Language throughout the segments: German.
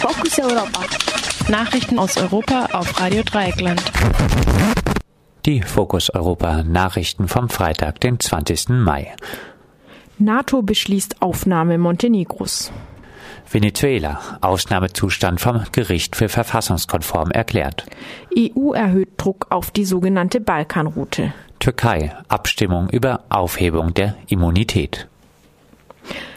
Fokus Europa. Nachrichten aus Europa auf Radio Dreieckland. Die Fokus Europa Nachrichten vom Freitag, den 20. Mai. NATO beschließt Aufnahme Montenegros. Venezuela. Ausnahmezustand vom Gericht für verfassungskonform erklärt. EU erhöht Druck auf die sogenannte Balkanroute. Türkei. Abstimmung über Aufhebung der Immunität.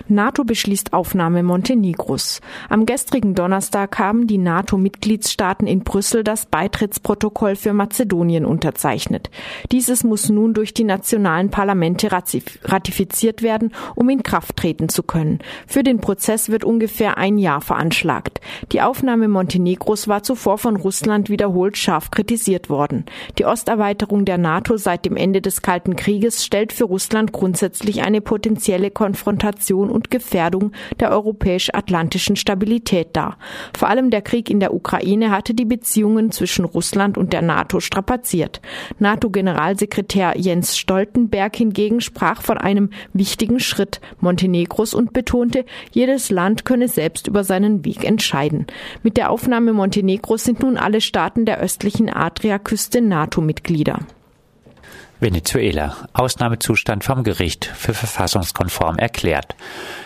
NATO beschließt Aufnahme Montenegros. Am gestrigen Donnerstag haben die NATO-Mitgliedstaaten in Brüssel das Beitrittsprotokoll für Mazedonien unterzeichnet. Dieses muss nun durch die nationalen Parlamente ratifiziert werden, um in Kraft treten zu können. Für den Prozess wird ungefähr ein Jahr veranschlagt. Die Aufnahme Montenegros war zuvor von Russland wiederholt scharf kritisiert worden. Die Osterweiterung der NATO seit dem Ende des Kalten Krieges stellt für Russland grundsätzlich eine potenzielle Konfrontation und Gefährdung der europäisch-atlantischen Stabilität dar. Vor allem der Krieg in der Ukraine hatte die Beziehungen zwischen Russland und der NATO strapaziert. NATO-Generalsekretär Jens Stoltenberg hingegen sprach von einem wichtigen Schritt Montenegros und betonte, jedes Land könne selbst über seinen Weg entscheiden. Mit der Aufnahme Montenegros sind nun alle Staaten der östlichen Adriaküste NATO-Mitglieder. Venezuela. Ausnahmezustand vom Gericht für verfassungskonform erklärt.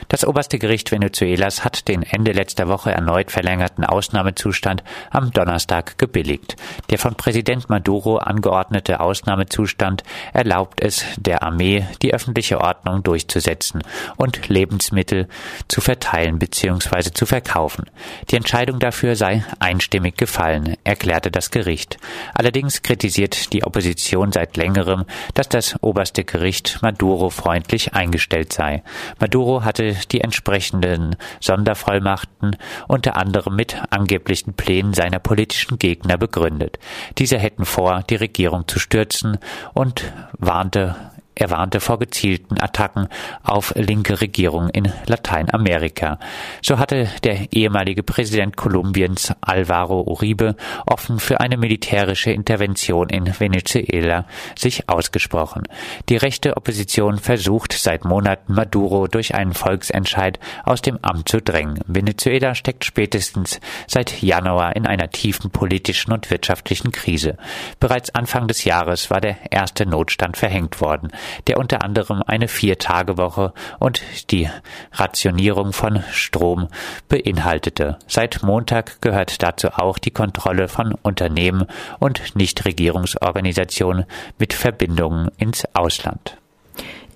Das oberste Gericht Venezuelas hat den Ende letzter Woche erneut verlängerten Ausnahmezustand am Donnerstag gebilligt. Der von Präsident Maduro angeordnete Ausnahmezustand erlaubt es der Armee, die öffentliche Ordnung durchzusetzen und Lebensmittel zu verteilen bzw. zu verkaufen. Die Entscheidung dafür sei einstimmig gefallen, erklärte das Gericht. Allerdings kritisiert die Opposition seit längerem, dass das oberste Gericht Maduro freundlich eingestellt sei. Maduro hatte die entsprechenden Sondervollmachten unter anderem mit angeblichen Plänen seiner politischen Gegner begründet. Diese hätten vor, die Regierung zu stürzen und warnte er warnte vor gezielten Attacken auf linke Regierungen in Lateinamerika. So hatte der ehemalige Präsident Kolumbiens Alvaro Uribe offen für eine militärische Intervention in Venezuela sich ausgesprochen. Die rechte Opposition versucht seit Monaten Maduro durch einen Volksentscheid aus dem Amt zu drängen. Venezuela steckt spätestens seit Januar in einer tiefen politischen und wirtschaftlichen Krise. Bereits Anfang des Jahres war der erste Notstand verhängt worden der unter anderem eine Vier-Tage-Woche und die Rationierung von Strom beinhaltete. Seit Montag gehört dazu auch die Kontrolle von Unternehmen und Nichtregierungsorganisationen mit Verbindungen ins Ausland.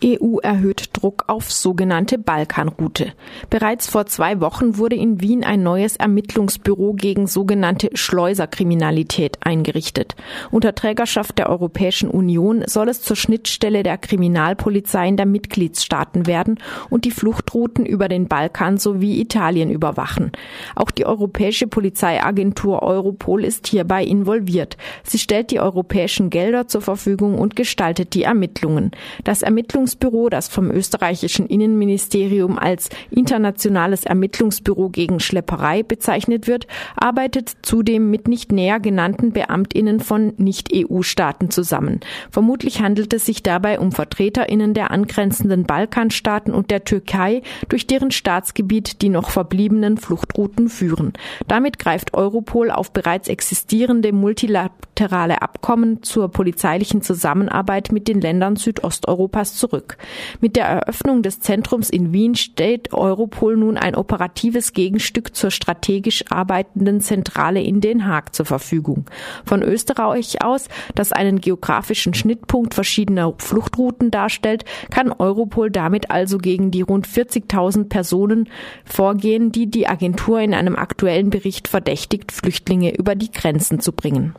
EU erhöht Druck auf sogenannte Balkanroute. Bereits vor zwei Wochen wurde in Wien ein neues Ermittlungsbüro gegen sogenannte Schleuserkriminalität eingerichtet. Unter Trägerschaft der Europäischen Union soll es zur Schnittstelle der Kriminalpolizeien der Mitgliedstaaten werden und die Fluchtrouten über den Balkan sowie Italien überwachen. Auch die Europäische Polizeiagentur Europol ist hierbei involviert. Sie stellt die europäischen Gelder zur Verfügung und gestaltet die Ermittlungen. Das Ermittlungs Ermittlungsbüro, das vom österreichischen Innenministerium als Internationales Ermittlungsbüro gegen Schlepperei bezeichnet wird, arbeitet zudem mit nicht näher genannten Beamtinnen von Nicht-EU-Staaten zusammen. Vermutlich handelt es sich dabei um Vertreterinnen der angrenzenden Balkanstaaten und der Türkei, durch deren Staatsgebiet die noch verbliebenen Fluchtrouten führen. Damit greift Europol auf bereits existierende multilaterale Abkommen zur polizeilichen Zusammenarbeit mit den Ländern Südosteuropas zurück zurück. Mit der Eröffnung des Zentrums in Wien stellt Europol nun ein operatives Gegenstück zur strategisch arbeitenden Zentrale in Den Haag zur Verfügung. Von Österreich aus, das einen geografischen Schnittpunkt verschiedener Fluchtrouten darstellt, kann Europol damit also gegen die rund 40.000 Personen vorgehen, die die Agentur in einem aktuellen Bericht verdächtigt, Flüchtlinge über die Grenzen zu bringen.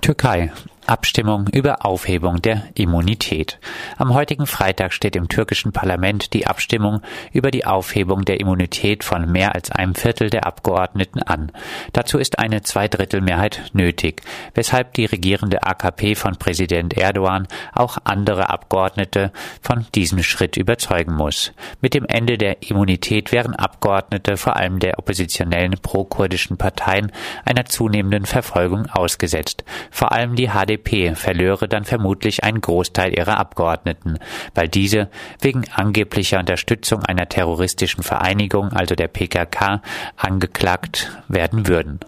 Türkei. Abstimmung über Aufhebung der Immunität. Am heutigen Freitag steht im türkischen Parlament die Abstimmung über die Aufhebung der Immunität von mehr als einem Viertel der Abgeordneten an. Dazu ist eine Zweidrittelmehrheit nötig, weshalb die regierende AKP von Präsident Erdogan auch andere Abgeordnete von diesem Schritt überzeugen muss. Mit dem Ende der Immunität wären Abgeordnete vor allem der oppositionellen pro-kurdischen Parteien einer zunehmenden Verfolgung ausgesetzt. Vor allem die HDP FDP verlöre dann vermutlich einen Großteil ihrer Abgeordneten, weil diese wegen angeblicher Unterstützung einer terroristischen Vereinigung, also der PKK, angeklagt werden würden.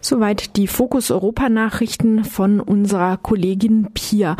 Soweit die Fokus Europa Nachrichten von unserer Kollegin Pia.